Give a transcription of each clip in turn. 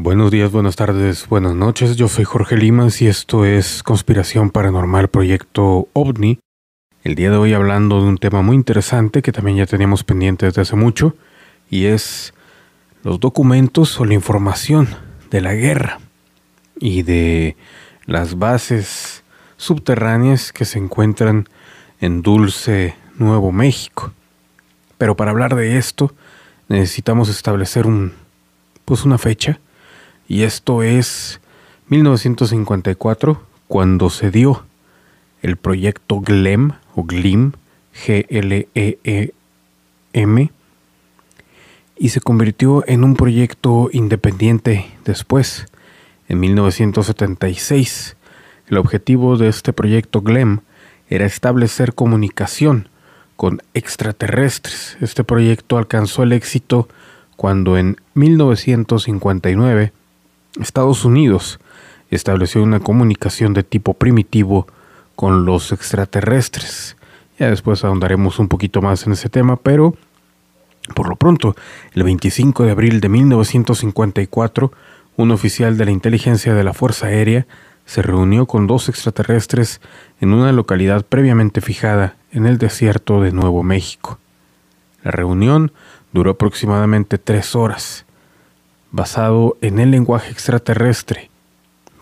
Buenos días, buenas tardes, buenas noches. Yo soy Jorge Limas y esto es Conspiración Paranormal Proyecto OVNI. El día de hoy hablando de un tema muy interesante que también ya teníamos pendiente desde hace mucho y es los documentos o la información de la guerra y de las bases subterráneas que se encuentran en Dulce, Nuevo México. Pero para hablar de esto necesitamos establecer un pues una fecha y esto es 1954, cuando se dio el proyecto GLEM o GLIM, G-L-E-E-M, y se convirtió en un proyecto independiente después, en 1976. El objetivo de este proyecto GLEM era establecer comunicación con extraterrestres. Este proyecto alcanzó el éxito cuando en 1959 Estados Unidos estableció una comunicación de tipo primitivo con los extraterrestres. Ya después ahondaremos un poquito más en ese tema, pero por lo pronto, el 25 de abril de 1954, un oficial de la inteligencia de la Fuerza Aérea se reunió con dos extraterrestres en una localidad previamente fijada en el desierto de Nuevo México. La reunión duró aproximadamente tres horas basado en el lenguaje extraterrestre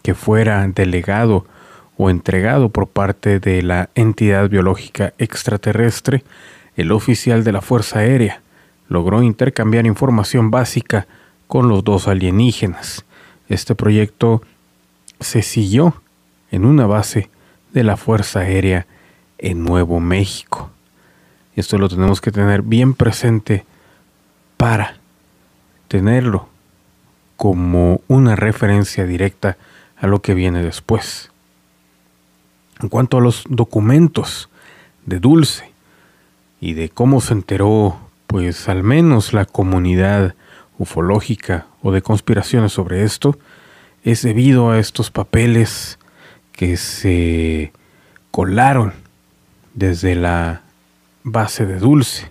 que fuera delegado o entregado por parte de la entidad biológica extraterrestre, el oficial de la Fuerza Aérea logró intercambiar información básica con los dos alienígenas. Este proyecto se siguió en una base de la Fuerza Aérea en Nuevo México. Esto lo tenemos que tener bien presente para tenerlo como una referencia directa a lo que viene después. En cuanto a los documentos de Dulce y de cómo se enteró, pues al menos la comunidad ufológica o de conspiraciones sobre esto, es debido a estos papeles que se colaron desde la base de Dulce.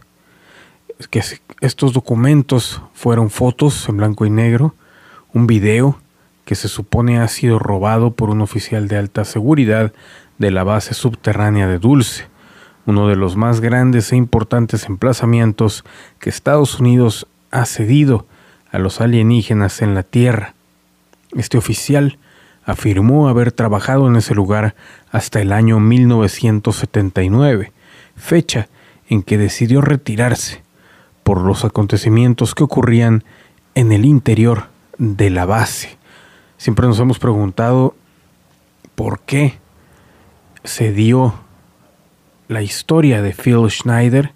Que estos documentos fueron fotos en blanco y negro un video que se supone ha sido robado por un oficial de alta seguridad de la base subterránea de Dulce, uno de los más grandes e importantes emplazamientos que Estados Unidos ha cedido a los alienígenas en la Tierra. Este oficial afirmó haber trabajado en ese lugar hasta el año 1979, fecha en que decidió retirarse por los acontecimientos que ocurrían en el interior de la base. Siempre nos hemos preguntado por qué se dio la historia de Phil Schneider,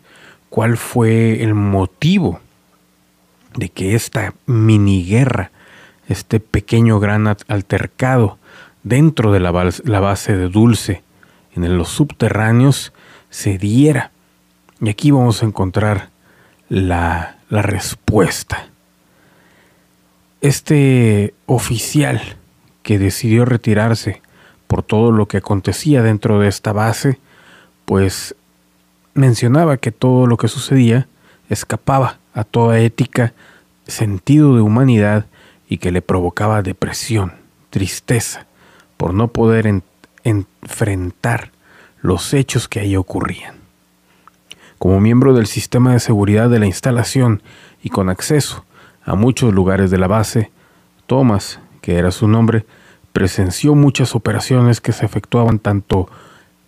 cuál fue el motivo de que esta mini guerra, este pequeño gran altercado dentro de la, base de Dulce, en los subterráneos, se diera. Y aquí vamos a encontrar la, la respuesta. Este oficial que decidió retirarse por todo lo que acontecía dentro de esta base, pues mencionaba que todo lo que sucedía escapaba a toda ética, sentido de humanidad y que le provocaba depresión, tristeza, por no poder enfrentar los hechos que ahí ocurrían. Como miembro del sistema de seguridad de la instalación y con acceso a muchos lugares de la base, Thomas, que era su nombre, presenció muchas operaciones que se efectuaban tanto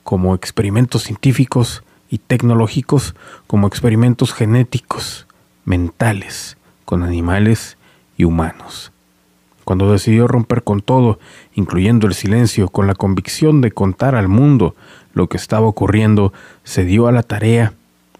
como experimentos científicos y tecnológicos como experimentos genéticos, mentales, con animales y humanos. Cuando decidió romper con todo, incluyendo el silencio, con la convicción de contar al mundo lo que estaba ocurriendo, se dio a la tarea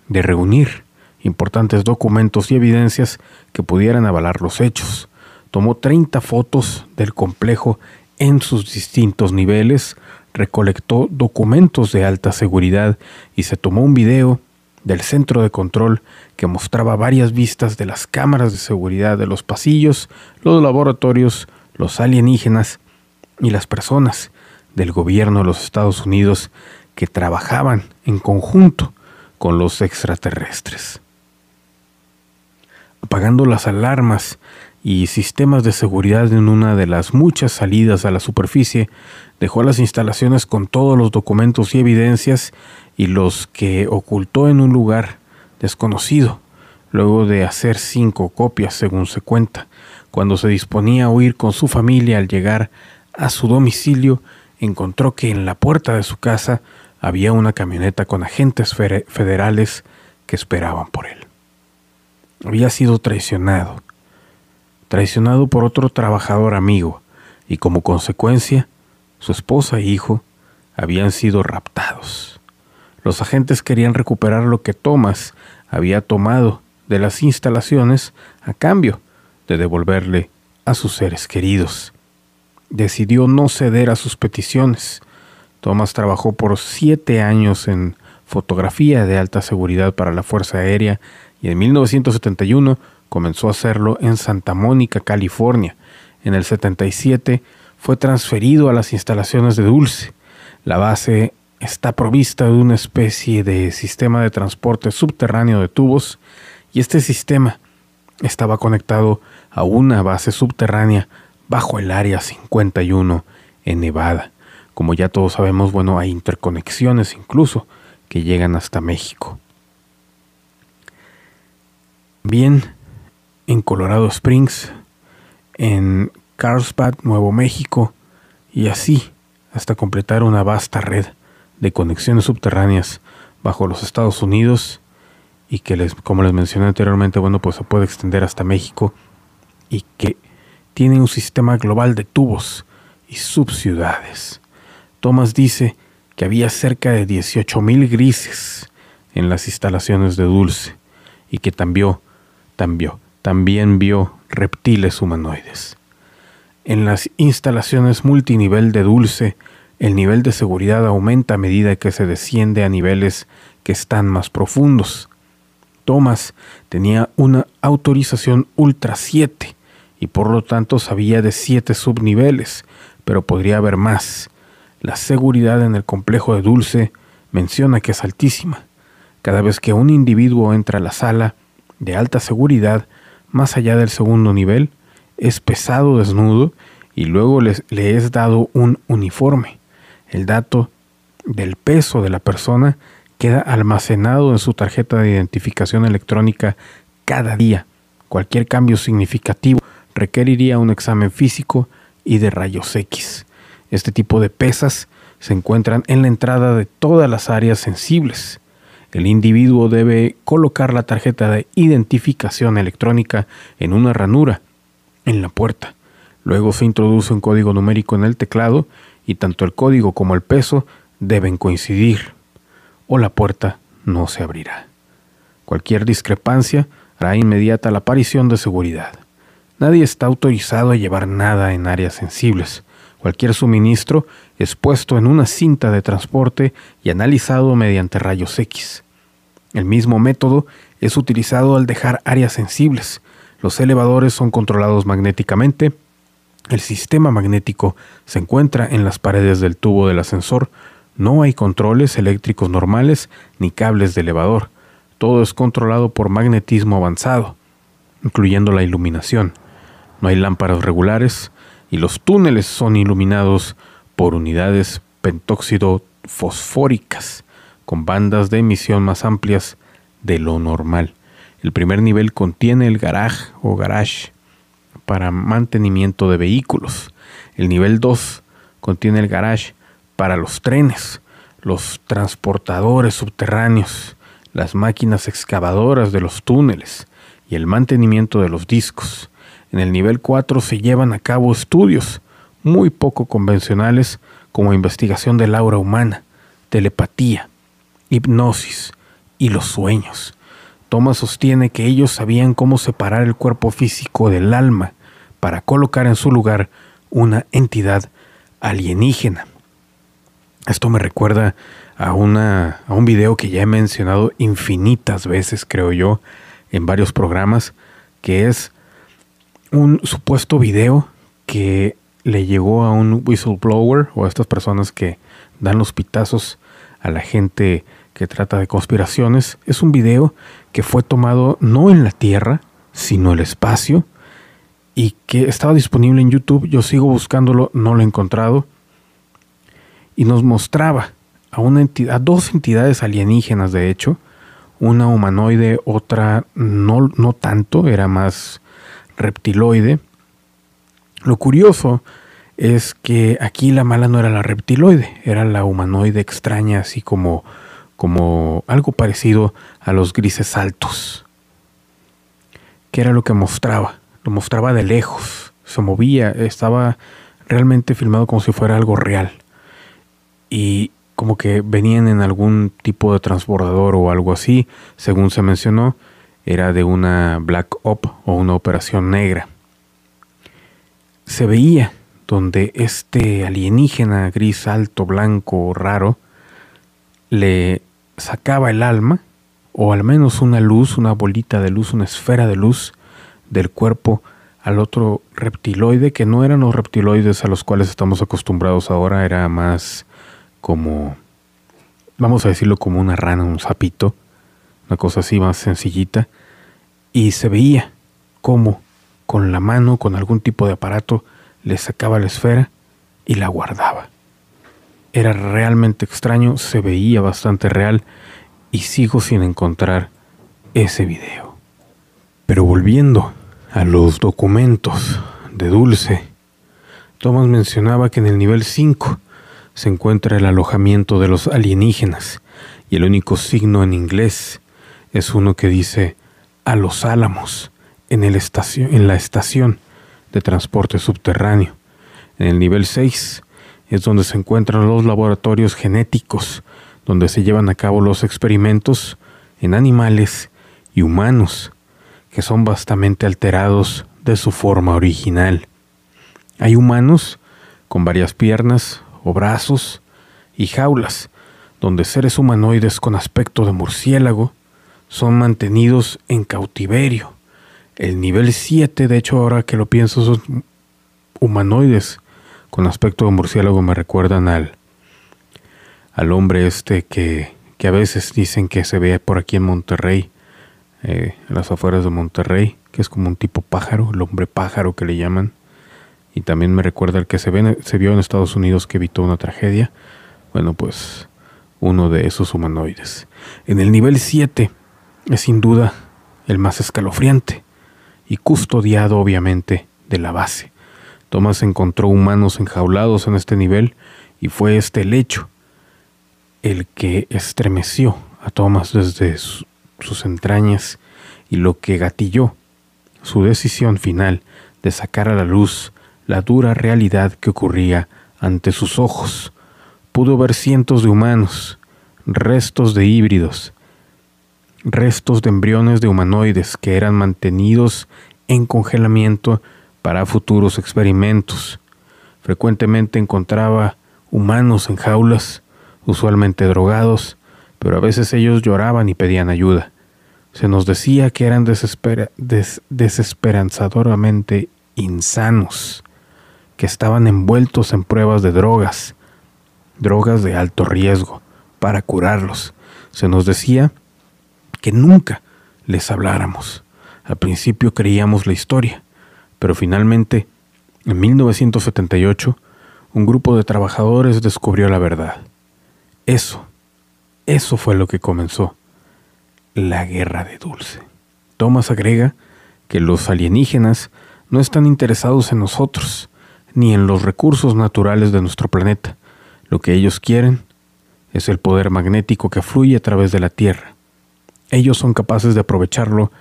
de reunir importantes documentos y evidencias que pudieran avalar los hechos. Tomó 30 fotos del complejo en sus distintos niveles, recolectó documentos de alta seguridad y se tomó un video del centro de control que mostraba varias vistas de las cámaras de seguridad de los pasillos, los laboratorios, los alienígenas y las personas del gobierno de los Estados Unidos que trabajaban en conjunto con los extraterrestres apagando las alarmas y sistemas de seguridad en una de las muchas salidas a la superficie, dejó las instalaciones con todos los documentos y evidencias y los que ocultó en un lugar desconocido, luego de hacer cinco copias, según se cuenta. Cuando se disponía a huir con su familia al llegar a su domicilio, encontró que en la puerta de su casa había una camioneta con agentes federales que esperaban por él. Había sido traicionado, traicionado por otro trabajador amigo, y como consecuencia, su esposa e hijo habían sido raptados. Los agentes querían recuperar lo que Thomas había tomado de las instalaciones a cambio de devolverle a sus seres queridos. Decidió no ceder a sus peticiones. Thomas trabajó por siete años en fotografía de alta seguridad para la Fuerza Aérea y en 1971 comenzó a hacerlo en Santa Mónica, California. En el 77 fue transferido a las instalaciones de Dulce. La base está provista de una especie de sistema de transporte subterráneo de tubos y este sistema estaba conectado a una base subterránea bajo el área 51 en Nevada. Como ya todos sabemos, bueno, hay interconexiones incluso que llegan hasta México. Bien, en Colorado Springs, en Carlsbad, Nuevo México, y así hasta completar una vasta red de conexiones subterráneas bajo los Estados Unidos y que les, como les mencioné anteriormente, bueno, pues se puede extender hasta México y que tiene un sistema global de tubos y subciudades. Thomas dice que había cerca de 18.000 grises en las instalaciones de Dulce y que también, también, vio reptiles humanoides. En las instalaciones multinivel de Dulce, el nivel de seguridad aumenta a medida que se desciende a niveles que están más profundos. Thomas tenía una autorización Ultra 7 y por lo tanto sabía de 7 subniveles, pero podría haber más. La seguridad en el complejo de Dulce menciona que es altísima. Cada vez que un individuo entra a la sala de alta seguridad, más allá del segundo nivel, es pesado desnudo y luego le es dado un uniforme. El dato del peso de la persona queda almacenado en su tarjeta de identificación electrónica cada día. Cualquier cambio significativo requeriría un examen físico y de rayos X. Este tipo de pesas se encuentran en la entrada de todas las áreas sensibles. El individuo debe colocar la tarjeta de identificación electrónica en una ranura en la puerta. Luego se introduce un código numérico en el teclado y tanto el código como el peso deben coincidir o la puerta no se abrirá. Cualquier discrepancia hará inmediata la aparición de seguridad. Nadie está autorizado a llevar nada en áreas sensibles. Cualquier suministro es puesto en una cinta de transporte y analizado mediante rayos X. El mismo método es utilizado al dejar áreas sensibles. Los elevadores son controlados magnéticamente. El sistema magnético se encuentra en las paredes del tubo del ascensor, no hay controles eléctricos normales ni cables de elevador. Todo es controlado por magnetismo avanzado, incluyendo la iluminación. No hay lámparas regulares y los túneles son iluminados por unidades pentóxido fosfóricas con bandas de emisión más amplias de lo normal. El primer nivel contiene el garage o garage para mantenimiento de vehículos. El nivel 2 contiene el garage para los trenes, los transportadores subterráneos, las máquinas excavadoras de los túneles y el mantenimiento de los discos. En el nivel 4 se llevan a cabo estudios muy poco convencionales como investigación del aura humana, telepatía, hipnosis y los sueños. Thomas sostiene que ellos sabían cómo separar el cuerpo físico del alma para colocar en su lugar una entidad alienígena. Esto me recuerda a, una, a un video que ya he mencionado infinitas veces, creo yo, en varios programas, que es un supuesto video que le llegó a un whistleblower o a estas personas que dan los pitazos a la gente que trata de conspiraciones. Es un video que fue tomado no en la Tierra, sino en el espacio, y que estaba disponible en YouTube. Yo sigo buscándolo, no lo he encontrado. Y nos mostraba a, una entidad, a dos entidades alienígenas, de hecho, una humanoide, otra no, no tanto, era más reptiloide. Lo curioso es que aquí la mala no era la reptiloide, era la humanoide extraña, así como, como algo parecido a los grises altos. ¿Qué era lo que mostraba? Lo mostraba de lejos, se movía, estaba realmente filmado como si fuera algo real. Y como que venían en algún tipo de transbordador o algo así, según se mencionó, era de una Black Op o una operación negra. Se veía donde este alienígena gris alto, blanco, raro, le sacaba el alma, o al menos una luz, una bolita de luz, una esfera de luz del cuerpo al otro reptiloide, que no eran los reptiloides a los cuales estamos acostumbrados ahora, era más como, vamos a decirlo como una rana, un sapito, una cosa así más sencillita, y se veía cómo con la mano, con algún tipo de aparato, le sacaba la esfera y la guardaba. Era realmente extraño, se veía bastante real y sigo sin encontrar ese video. Pero volviendo a los documentos de Dulce, Thomas mencionaba que en el nivel 5 se encuentra el alojamiento de los alienígenas y el único signo en inglés es uno que dice a los álamos en, el en la estación de transporte subterráneo. En el nivel 6 es donde se encuentran los laboratorios genéticos, donde se llevan a cabo los experimentos en animales y humanos, que son bastante alterados de su forma original. Hay humanos con varias piernas, o brazos y jaulas, donde seres humanoides con aspecto de murciélago son mantenidos en cautiverio. El nivel 7, de hecho ahora que lo pienso, son humanoides con aspecto de murciélago me recuerdan al, al hombre este que, que a veces dicen que se ve por aquí en Monterrey, eh, en las afueras de Monterrey, que es como un tipo pájaro, el hombre pájaro que le llaman y también me recuerda el que se, se vio en Estados Unidos que evitó una tragedia. Bueno, pues uno de esos humanoides. En el nivel 7 es sin duda el más escalofriante y custodiado obviamente de la base. Thomas encontró humanos enjaulados en este nivel y fue este el hecho el que estremeció a Thomas desde sus entrañas y lo que gatilló su decisión final de sacar a la luz la dura realidad que ocurría ante sus ojos. Pudo ver cientos de humanos, restos de híbridos, restos de embriones de humanoides que eran mantenidos en congelamiento para futuros experimentos. Frecuentemente encontraba humanos en jaulas, usualmente drogados, pero a veces ellos lloraban y pedían ayuda. Se nos decía que eran desesperanzadoramente insanos que estaban envueltos en pruebas de drogas, drogas de alto riesgo, para curarlos. Se nos decía que nunca les habláramos. Al principio creíamos la historia, pero finalmente, en 1978, un grupo de trabajadores descubrió la verdad. Eso, eso fue lo que comenzó la guerra de Dulce. Thomas agrega que los alienígenas no están interesados en nosotros, ni en los recursos naturales de nuestro planeta. Lo que ellos quieren es el poder magnético que fluye a través de la Tierra. Ellos son capaces de aprovecharlo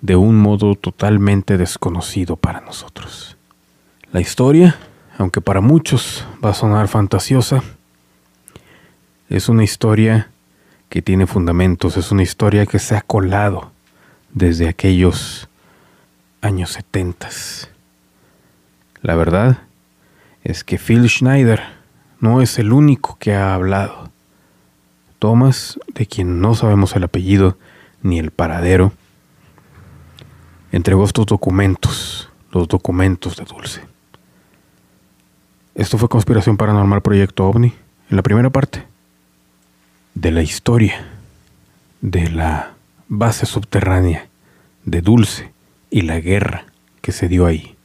de un modo totalmente desconocido para nosotros. La historia, aunque para muchos va a sonar fantasiosa, es una historia que tiene fundamentos, es una historia que se ha colado desde aquellos años setentas. La verdad es que Phil Schneider no es el único que ha hablado. Thomas, de quien no sabemos el apellido ni el paradero, entregó estos documentos, los documentos de Dulce. Esto fue Conspiración Paranormal Proyecto OVNI, en la primera parte de la historia de la base subterránea de Dulce y la guerra que se dio ahí.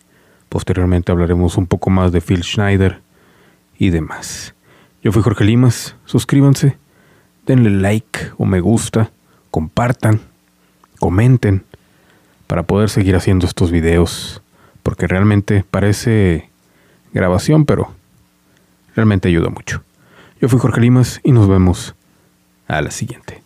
Posteriormente hablaremos un poco más de Phil Schneider y demás. Yo fui Jorge Limas, suscríbanse, denle like o me gusta, compartan, comenten para poder seguir haciendo estos videos, porque realmente parece grabación, pero realmente ayuda mucho. Yo fui Jorge Limas y nos vemos a la siguiente.